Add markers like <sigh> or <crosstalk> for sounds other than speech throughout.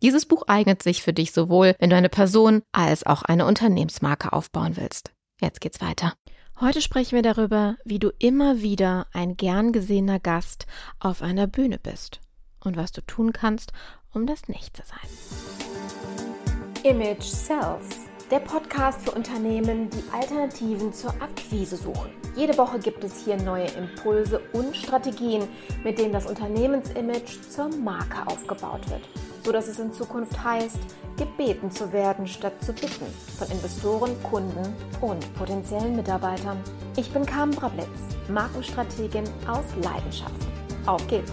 Dieses Buch eignet sich für dich sowohl, wenn du eine Person als auch eine Unternehmensmarke aufbauen willst. Jetzt geht's weiter. Heute sprechen wir darüber, wie du immer wieder ein gern gesehener Gast auf einer Bühne bist und was du tun kannst, um das nicht zu sein. Image Sells, der Podcast für Unternehmen, die Alternativen zur Akquise suchen. Jede Woche gibt es hier neue Impulse und Strategien, mit denen das Unternehmensimage zur Marke aufgebaut wird so dass es in Zukunft heißt, gebeten zu werden statt zu bitten von Investoren, Kunden und potenziellen Mitarbeitern. Ich bin Carmen Brablitz, Markenstrategin aus Leidenschaft. Auf geht's!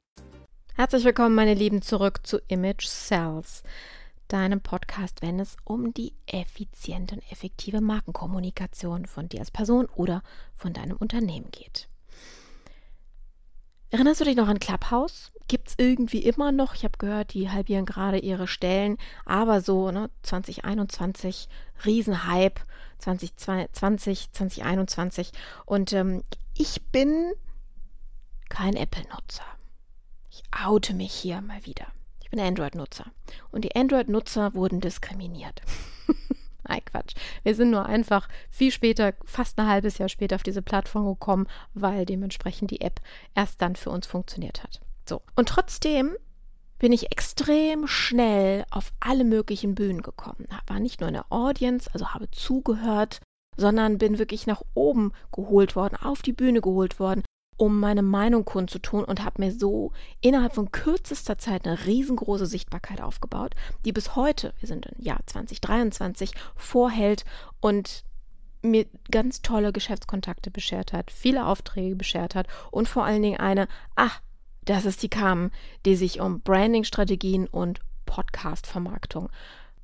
Herzlich willkommen, meine Lieben, zurück zu Image Cells, deinem Podcast, wenn es um die effiziente und effektive Markenkommunikation von dir als Person oder von deinem Unternehmen geht. Erinnerst du dich noch an Clubhouse? Gibt es irgendwie immer noch? Ich habe gehört, die halbieren gerade ihre Stellen, aber so ne, 2021 Riesenhype, 2020, 2021 und ähm, ich bin kein Apple-Nutzer. Ich oute mich hier mal wieder. Ich bin Android-Nutzer. Und die Android-Nutzer wurden diskriminiert. <laughs> Nein, Quatsch. Wir sind nur einfach viel später, fast ein halbes Jahr später auf diese Plattform gekommen, weil dementsprechend die App erst dann für uns funktioniert hat. So. Und trotzdem bin ich extrem schnell auf alle möglichen Bühnen gekommen. War nicht nur in der Audience, also habe zugehört, sondern bin wirklich nach oben geholt worden, auf die Bühne geholt worden, um meine Meinung kundzutun und habe mir so innerhalb von kürzester Zeit eine riesengroße Sichtbarkeit aufgebaut, die bis heute, wir sind im Jahr 2023, vorhält und mir ganz tolle Geschäftskontakte beschert hat, viele Aufträge beschert hat und vor allen Dingen eine, ach, das ist die Carmen, die sich um Branding-Strategien und Podcast-Vermarktung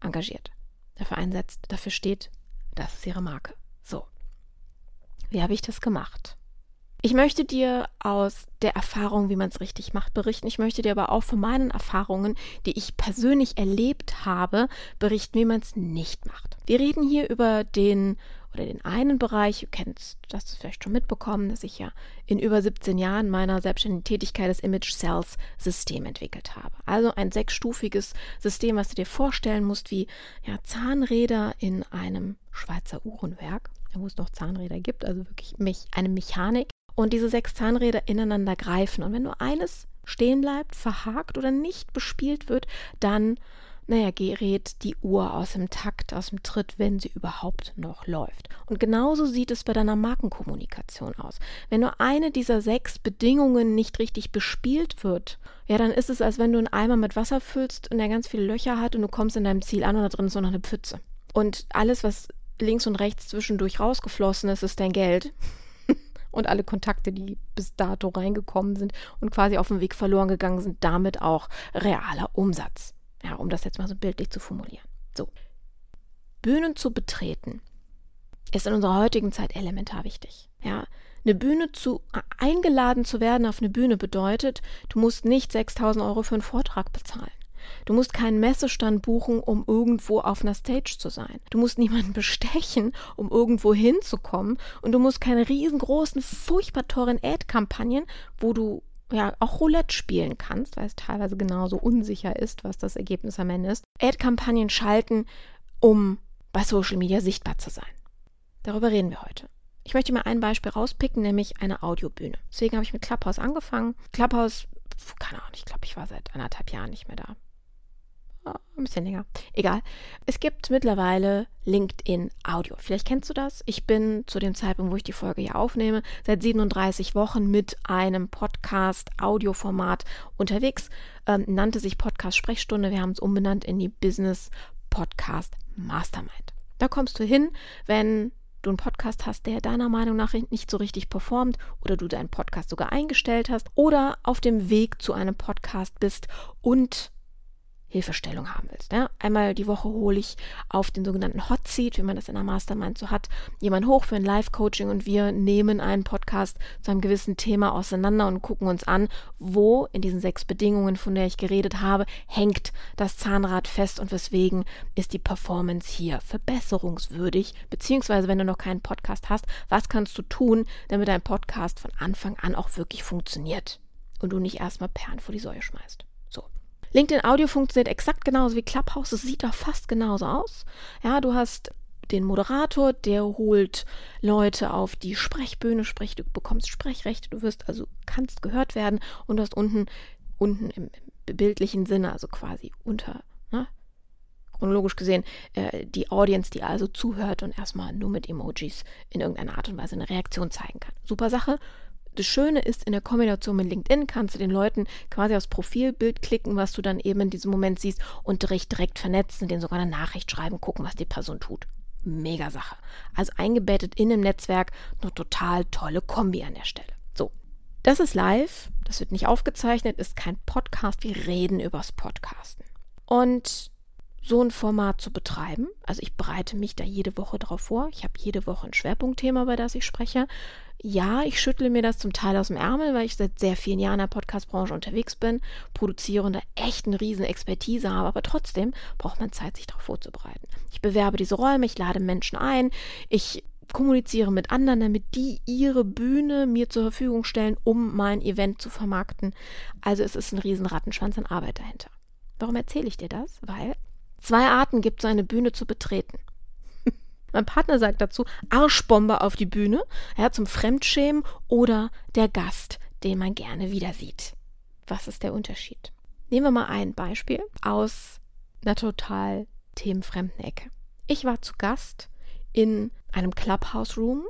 engagiert, dafür einsetzt, dafür steht, das ist ihre Marke. So. Wie habe ich das gemacht? Ich möchte dir aus der Erfahrung, wie man es richtig macht, berichten. Ich möchte dir aber auch von meinen Erfahrungen, die ich persönlich erlebt habe, berichten, wie man es nicht macht. Wir reden hier über den oder den einen Bereich, du kennst das vielleicht schon mitbekommen, dass ich ja in über 17 Jahren meiner selbstständigen Tätigkeit das Image Cells System entwickelt habe. Also ein sechsstufiges System, was du dir vorstellen musst, wie ja, Zahnräder in einem Schweizer Uhrenwerk, wo es noch Zahnräder gibt, also wirklich eine Mechanik, und diese sechs Zahnräder ineinander greifen. Und wenn nur eines stehen bleibt, verhakt oder nicht bespielt wird, dann, naja, gerät die Uhr aus dem Takt, aus dem Tritt, wenn sie überhaupt noch läuft. Und genauso sieht es bei deiner Markenkommunikation aus. Wenn nur eine dieser sechs Bedingungen nicht richtig bespielt wird, ja, dann ist es, als wenn du einen Eimer mit Wasser füllst und der ganz viele Löcher hat und du kommst in deinem Ziel an und da drin ist nur noch eine Pfütze. Und alles, was links und rechts zwischendurch rausgeflossen ist, ist dein Geld und alle Kontakte, die bis dato reingekommen sind und quasi auf dem Weg verloren gegangen sind, damit auch realer Umsatz. Ja, um das jetzt mal so bildlich zu formulieren. So. Bühnen zu betreten ist in unserer heutigen Zeit elementar wichtig. Ja, eine Bühne zu eingeladen zu werden auf eine Bühne bedeutet, du musst nicht 6000 Euro für einen Vortrag bezahlen. Du musst keinen Messestand buchen, um irgendwo auf einer Stage zu sein. Du musst niemanden <laughs> bestechen, um irgendwo hinzukommen. Und du musst keine riesengroßen, furchtbar teuren Ad-Kampagnen, wo du ja auch Roulette spielen kannst, weil es teilweise genauso unsicher ist, was das Ergebnis am Ende ist. Ad-Kampagnen schalten, um bei Social Media sichtbar zu sein. Darüber reden wir heute. Ich möchte mal ein Beispiel rauspicken, nämlich eine Audiobühne. Deswegen habe ich mit Clubhouse angefangen. Clubhouse, keine Ahnung, ich glaube, ich war seit anderthalb Jahren nicht mehr da. Ein bisschen länger. Egal. Es gibt mittlerweile LinkedIn Audio. Vielleicht kennst du das. Ich bin zu dem Zeitpunkt, wo ich die Folge hier aufnehme, seit 37 Wochen mit einem Podcast-Audioformat unterwegs. Ähm, nannte sich Podcast Sprechstunde. Wir haben es umbenannt in die Business Podcast Mastermind. Da kommst du hin, wenn du einen Podcast hast, der deiner Meinung nach nicht so richtig performt oder du deinen Podcast sogar eingestellt hast oder auf dem Weg zu einem Podcast bist und Hilfestellung haben willst. Ja? Einmal die Woche hole ich auf den sogenannten Hot Seat, wie man das in der Mastermind so hat, jemand hoch für ein Live-Coaching und wir nehmen einen Podcast zu einem gewissen Thema auseinander und gucken uns an, wo in diesen sechs Bedingungen, von der ich geredet habe, hängt das Zahnrad fest und weswegen ist die Performance hier verbesserungswürdig, beziehungsweise wenn du noch keinen Podcast hast, was kannst du tun, damit dein Podcast von Anfang an auch wirklich funktioniert und du nicht erstmal Perlen vor die Säue schmeißt. LinkedIn Audio funktioniert exakt genauso wie Clubhouse. Es sieht auch fast genauso aus. Ja, du hast den Moderator, der holt Leute auf die Sprechbühne, sprich, du bekommst Sprechrechte, du wirst also, kannst gehört werden und du hast unten, unten im bildlichen Sinne, also quasi unter, ne, chronologisch gesehen, äh, die Audience, die also zuhört und erstmal nur mit Emojis in irgendeiner Art und Weise eine Reaktion zeigen kann. Super Sache. Das Schöne ist, in der Kombination mit LinkedIn kannst du den Leuten quasi aufs Profilbild klicken, was du dann eben in diesem Moment siehst und direkt, direkt vernetzen, denen sogar eine Nachricht schreiben, gucken, was die Person tut. Mega Sache. Also eingebettet in einem Netzwerk, eine total tolle Kombi an der Stelle. So, das ist live, das wird nicht aufgezeichnet, ist kein Podcast, wir reden übers Podcasten. Und so ein Format zu betreiben. Also ich bereite mich da jede Woche drauf vor. Ich habe jede Woche ein Schwerpunktthema, bei das ich spreche. Ja, ich schüttle mir das zum Teil aus dem Ärmel, weil ich seit sehr vielen Jahren in der Podcast-Branche unterwegs bin, produziere und da echt eine riesen Expertise habe, aber trotzdem braucht man Zeit, sich darauf vorzubereiten. Ich bewerbe diese Räume, ich lade Menschen ein, ich kommuniziere mit anderen, damit die ihre Bühne mir zur Verfügung stellen, um mein Event zu vermarkten. Also es ist ein riesen Rattenschwanz an Arbeit dahinter. Warum erzähle ich dir das? Weil Zwei Arten gibt es, eine Bühne zu betreten. mein Partner sagt dazu Arschbombe auf die Bühne, ja, zum Fremdschämen oder der Gast, den man gerne wieder sieht. Was ist der Unterschied? Nehmen wir mal ein Beispiel aus einer total themenfremden Ecke. Ich war zu Gast in einem Clubhouse Room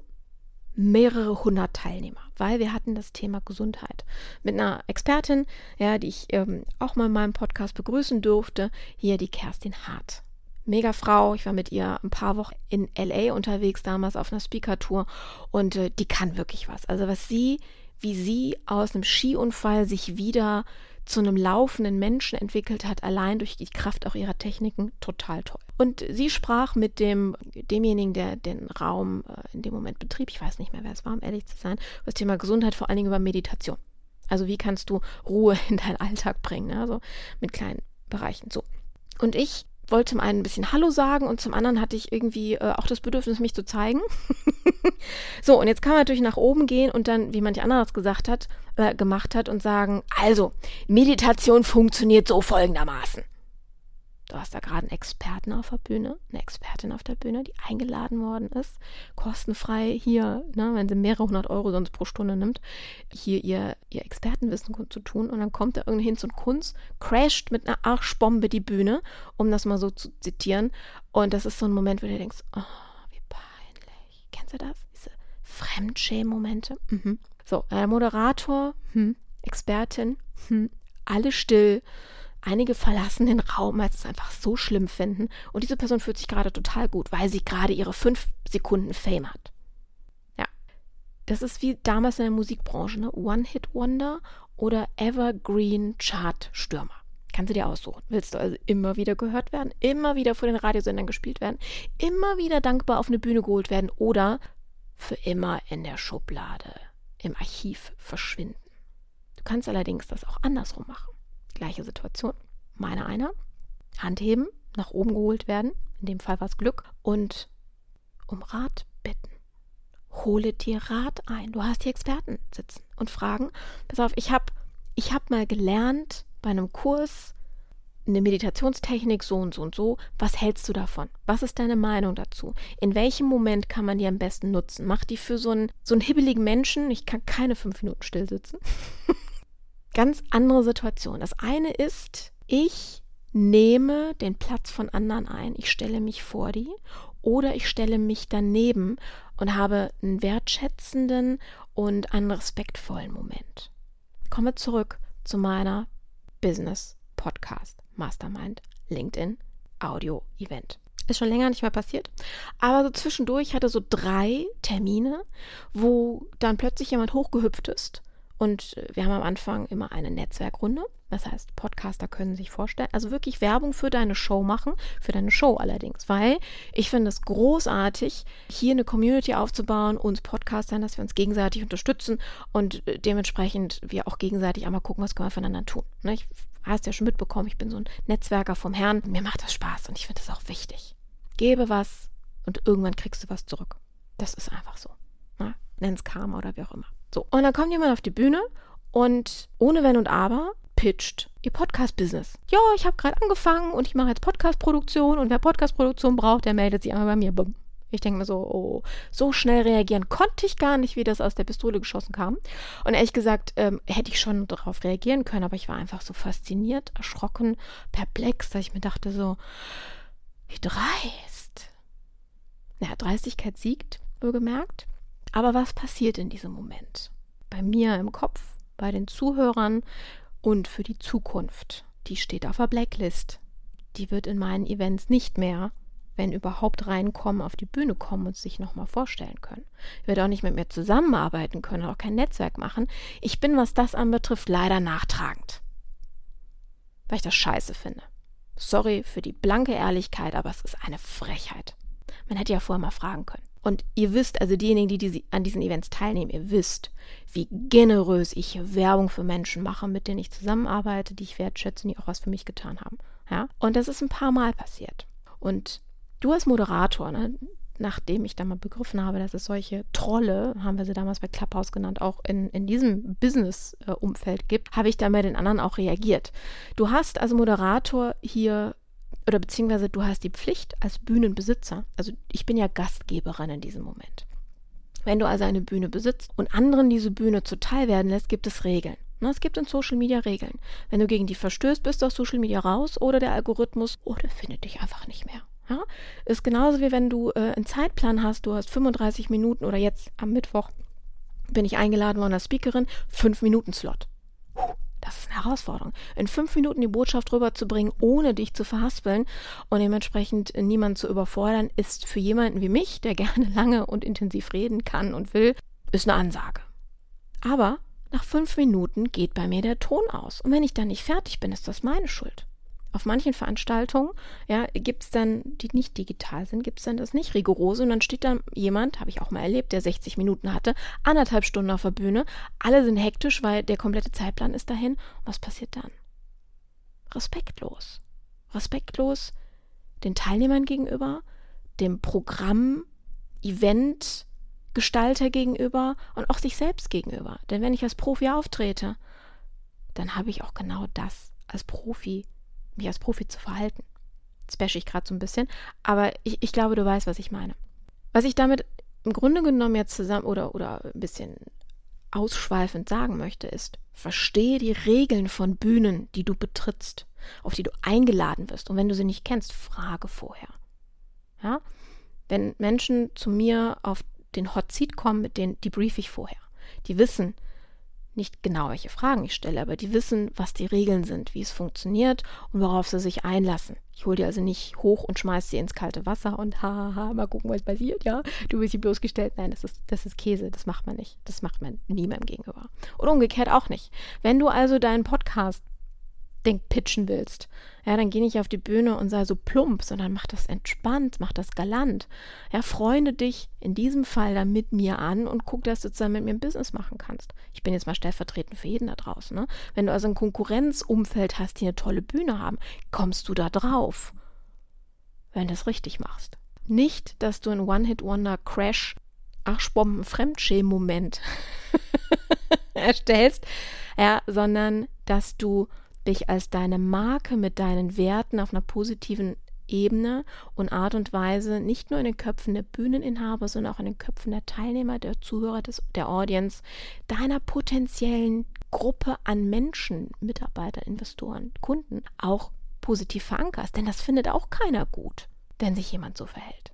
mehrere hundert Teilnehmer, weil wir hatten das Thema Gesundheit mit einer Expertin, ja, die ich ähm, auch mal in meinem Podcast begrüßen durfte, hier die Kerstin Hart. Mega Frau, ich war mit ihr ein paar Wochen in LA unterwegs, damals auf einer Speaker-Tour und äh, die kann wirklich was. Also was sie, wie sie aus einem Skiunfall sich wieder zu einem laufenden Menschen entwickelt hat, allein durch die Kraft auch ihrer Techniken, total toll. Und sie sprach mit dem, demjenigen, der den Raum äh, in dem Moment betrieb, ich weiß nicht mehr, wer es war, um ehrlich zu sein, über das Thema Gesundheit, vor allen Dingen über Meditation. Also wie kannst du Ruhe <laughs> in deinen Alltag bringen, ne? also mit kleinen Bereichen. So. Und ich wollte zum einen ein bisschen Hallo sagen und zum anderen hatte ich irgendwie äh, auch das Bedürfnis, mich zu zeigen. <laughs> so, und jetzt kann man natürlich nach oben gehen und dann, wie manch anderes gesagt hat, äh, gemacht hat und sagen, also, Meditation funktioniert so folgendermaßen. Du hast da gerade einen Experten auf der Bühne, eine Expertin auf der Bühne, die eingeladen worden ist, kostenfrei hier, ne, wenn sie mehrere hundert Euro sonst pro Stunde nimmt, hier ihr, ihr Expertenwissen zu tun. Und dann kommt da irgendein Hinz und Kunz, crasht mit einer Arschbombe die Bühne, um das mal so zu zitieren. Und das ist so ein Moment, wo du denkst, oh, wie peinlich. Kennst du das? Diese Fremdschämen-Momente? Mhm. So, äh, Moderator, hm, Expertin, hm, alle still Einige verlassen den Raum, weil sie es einfach so schlimm finden. Und diese Person fühlt sich gerade total gut, weil sie gerade ihre fünf Sekunden Fame hat. Ja. Das ist wie damals in der Musikbranche, ne? One-Hit-Wonder oder Evergreen Chart-Stürmer. Kannst du dir aussuchen. Willst du also immer wieder gehört werden, immer wieder vor den Radiosendern gespielt werden, immer wieder dankbar auf eine Bühne geholt werden oder für immer in der Schublade im Archiv verschwinden. Du kannst allerdings das auch andersrum machen. Gleiche Situation. meine einer, Hand heben, nach oben geholt werden, in dem Fall war es Glück, und um Rat bitten. Hole dir Rat ein. Du hast die Experten sitzen und fragen. Pass auf, ich habe ich hab mal gelernt bei einem Kurs eine Meditationstechnik so und so und so. Was hältst du davon? Was ist deine Meinung dazu? In welchem Moment kann man die am besten nutzen? Mach die für so einen, so einen hibbeligen Menschen. Ich kann keine fünf Minuten still sitzen. <laughs> Ganz andere Situation. Das eine ist, ich nehme den Platz von anderen ein. Ich stelle mich vor die oder ich stelle mich daneben und habe einen wertschätzenden und einen respektvollen Moment. Komme zurück zu meiner Business Podcast Mastermind LinkedIn Audio Event. Ist schon länger nicht mehr passiert. Aber so zwischendurch hatte so drei Termine, wo dann plötzlich jemand hochgehüpft ist und wir haben am Anfang immer eine Netzwerkrunde. Das heißt, Podcaster können sich vorstellen, also wirklich Werbung für deine Show machen, für deine Show allerdings, weil ich finde es großartig, hier eine Community aufzubauen, uns Podcastern, dass wir uns gegenseitig unterstützen und äh, dementsprechend wir auch gegenseitig einmal gucken, was können wir voneinander tun. Ne? Ich hast ja schon mitbekommen, ich bin so ein Netzwerker vom Herrn. Mir macht das Spaß und ich finde das auch wichtig. Gebe was und irgendwann kriegst du was zurück. Das ist einfach so. Ne? Nenn's Karma oder wie auch immer. So, und dann kommt jemand auf die Bühne und ohne Wenn und Aber pitcht ihr Podcast-Business. Ja, ich habe gerade angefangen und ich mache jetzt Podcast-Produktion und wer Podcast-Produktion braucht, der meldet sich einmal bei mir. Bumm. Ich denke mir so, oh, so schnell reagieren konnte ich gar nicht, wie das aus der Pistole geschossen kam. Und ehrlich gesagt, ähm, hätte ich schon darauf reagieren können, aber ich war einfach so fasziniert, erschrocken, perplex, dass ich mir dachte so, wie dreist. Naja, Dreistigkeit siegt, wohlgemerkt. Aber was passiert in diesem Moment? Bei mir im Kopf, bei den Zuhörern und für die Zukunft. Die steht auf der Blacklist. Die wird in meinen Events nicht mehr, wenn überhaupt reinkommen, auf die Bühne kommen und sich nochmal vorstellen können. Ich werde auch nicht mit mir zusammenarbeiten können, auch kein Netzwerk machen. Ich bin, was das anbetrifft, leider nachtragend. Weil ich das scheiße finde. Sorry für die blanke Ehrlichkeit, aber es ist eine Frechheit. Man hätte ja vorher mal fragen können. Und ihr wisst, also diejenigen, die, die an diesen Events teilnehmen, ihr wisst, wie generös ich Werbung für Menschen mache, mit denen ich zusammenarbeite, die ich wertschätze und die auch was für mich getan haben. Ja? Und das ist ein paar Mal passiert. Und du als Moderator, ne, nachdem ich dann mal begriffen habe, dass es solche Trolle, haben wir sie damals bei Clubhouse genannt, auch in, in diesem Business-Umfeld gibt, habe ich dann bei den anderen auch reagiert. Du hast als Moderator hier oder beziehungsweise du hast die Pflicht als Bühnenbesitzer, also ich bin ja Gastgeberin in diesem Moment. Wenn du also eine Bühne besitzt und anderen diese Bühne zuteil werden lässt, gibt es Regeln. Na, es gibt in Social Media Regeln. Wenn du gegen die verstößt, bist du aus Social Media raus oder der Algorithmus oder findet dich einfach nicht mehr. Ja? Ist genauso wie wenn du äh, einen Zeitplan hast, du hast 35 Minuten oder jetzt am Mittwoch bin ich eingeladen worden als Speakerin, 5 Minuten Slot. Das ist eine Herausforderung. In fünf Minuten die Botschaft rüberzubringen, ohne dich zu verhaspeln und dementsprechend niemanden zu überfordern, ist für jemanden wie mich, der <laughs> gerne lange und intensiv reden kann und will, ist eine Ansage. Aber nach fünf Minuten geht bei mir der Ton aus. Und wenn ich dann nicht fertig bin, ist das meine Schuld auf manchen Veranstaltungen, ja, gibt es dann, die nicht digital sind, gibt es dann das nicht rigorose und dann steht da jemand, habe ich auch mal erlebt, der 60 Minuten hatte, anderthalb Stunden auf der Bühne, alle sind hektisch, weil der komplette Zeitplan ist dahin. Was passiert dann? Respektlos. Respektlos den Teilnehmern gegenüber, dem Programm, Event, Gestalter gegenüber und auch sich selbst gegenüber. Denn wenn ich als Profi auftrete, dann habe ich auch genau das als Profi mich als Profi zu verhalten. Das bashe ich gerade so ein bisschen, aber ich, ich glaube, du weißt, was ich meine. Was ich damit im Grunde genommen jetzt zusammen oder, oder ein bisschen ausschweifend sagen möchte, ist, verstehe die Regeln von Bühnen, die du betrittst, auf die du eingeladen wirst. Und wenn du sie nicht kennst, frage vorher. Ja? Wenn Menschen zu mir auf den Hot Seat kommen, mit denen die brief ich vorher. Die wissen, nicht genau, welche Fragen ich stelle, aber die wissen, was die Regeln sind, wie es funktioniert und worauf sie sich einlassen. Ich hole die also nicht hoch und schmeiße sie ins kalte Wasser und haha, mal gucken, was passiert, ja. Du wirst sie bloßgestellt. Nein, das ist, das ist Käse, das macht man nicht. Das macht man niemandem gegenüber. Und umgekehrt auch nicht. Wenn du also deinen Podcast Ding pitchen willst, ja, dann geh nicht auf die Bühne und sei so plump, sondern mach das entspannt, mach das galant. Ja, freunde dich in diesem Fall dann mit mir an und guck, dass du zusammen mit mir ein Business machen kannst. Ich bin jetzt mal stellvertretend für jeden da draußen. Ne? Wenn du also ein Konkurrenzumfeld hast, die eine tolle Bühne haben, kommst du da drauf, wenn du es richtig machst. Nicht, dass du ein One-Hit-Wonder-Crash, Arschbomben-Fremdschämen-Moment <laughs> erstellst, ja, sondern dass du dich als deine Marke mit deinen Werten auf einer positiven Ebene und Art und Weise nicht nur in den Köpfen der Bühneninhaber, sondern auch in den Köpfen der Teilnehmer, der Zuhörer, des, der Audience, deiner potenziellen Gruppe an Menschen, Mitarbeiter, Investoren, Kunden auch positiv verankerst. Denn das findet auch keiner gut, wenn sich jemand so verhält.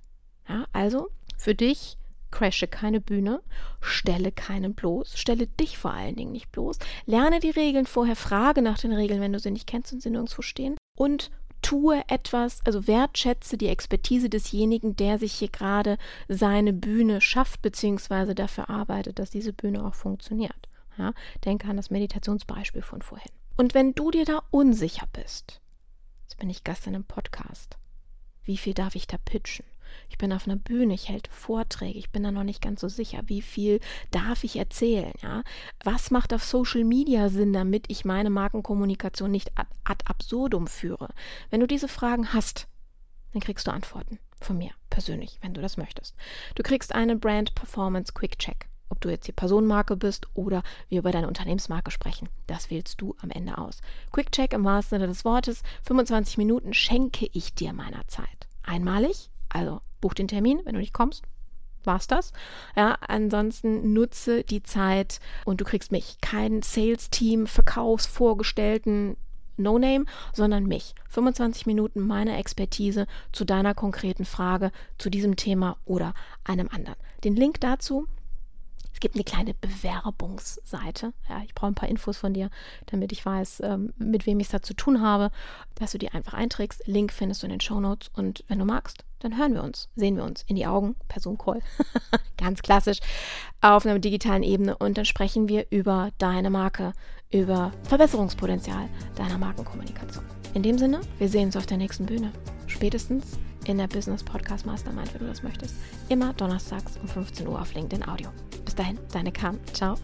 Ja, also für dich crashe keine Bühne, stelle keinen bloß, stelle dich vor allen Dingen nicht bloß, lerne die Regeln vorher, frage nach den Regeln, wenn du sie nicht kennst und sie nirgendwo stehen und tue etwas, also wertschätze die Expertise desjenigen, der sich hier gerade seine Bühne schafft, beziehungsweise dafür arbeitet, dass diese Bühne auch funktioniert. Ja, denke an das Meditationsbeispiel von vorhin. Und wenn du dir da unsicher bist, jetzt bin ich Gast in einem Podcast, wie viel darf ich da pitchen? Ich bin auf einer Bühne, ich halte Vorträge, ich bin da noch nicht ganz so sicher, wie viel darf ich erzählen, ja? Was macht auf Social Media Sinn, damit ich meine Markenkommunikation nicht ad, absurdum führe? Wenn du diese Fragen hast, dann kriegst du Antworten von mir persönlich, wenn du das möchtest. Du kriegst eine Brand Performance Quick Check. Ob du jetzt die Personenmarke bist oder wir über deine Unternehmensmarke sprechen, das wählst du am Ende aus. Quick Check im wahrsten Sinne des Wortes, 25 Minuten schenke ich dir meiner Zeit. Einmalig, also buch den Termin, wenn du nicht kommst, war's das. Ja, ansonsten nutze die Zeit und du kriegst mich. Kein Sales-Team, Verkaufsvorgestellten, No-Name, sondern mich. 25 Minuten meiner Expertise zu deiner konkreten Frage, zu diesem Thema oder einem anderen. Den Link dazu es gibt eine kleine Bewerbungsseite. Ja, ich brauche ein paar Infos von dir, damit ich weiß, ähm, mit wem ich es da zu tun habe, dass du die einfach einträgst. Link findest du in den Show Notes und wenn du magst, dann hören wir uns, sehen wir uns in die Augen per Zoom-Call, <laughs> ganz klassisch, auf einer digitalen Ebene und dann sprechen wir über deine Marke, über Verbesserungspotenzial deiner Markenkommunikation. In dem Sinne, wir sehen uns auf der nächsten Bühne. Spätestens in der Business Podcast Mastermind, wenn du das möchtest. Immer donnerstags um 15 Uhr auf LinkedIn Audio. Bis dahin, deine Kam. Ciao.